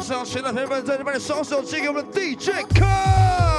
上，现在朋友们在这边，双手借给我们的 DJ 哥。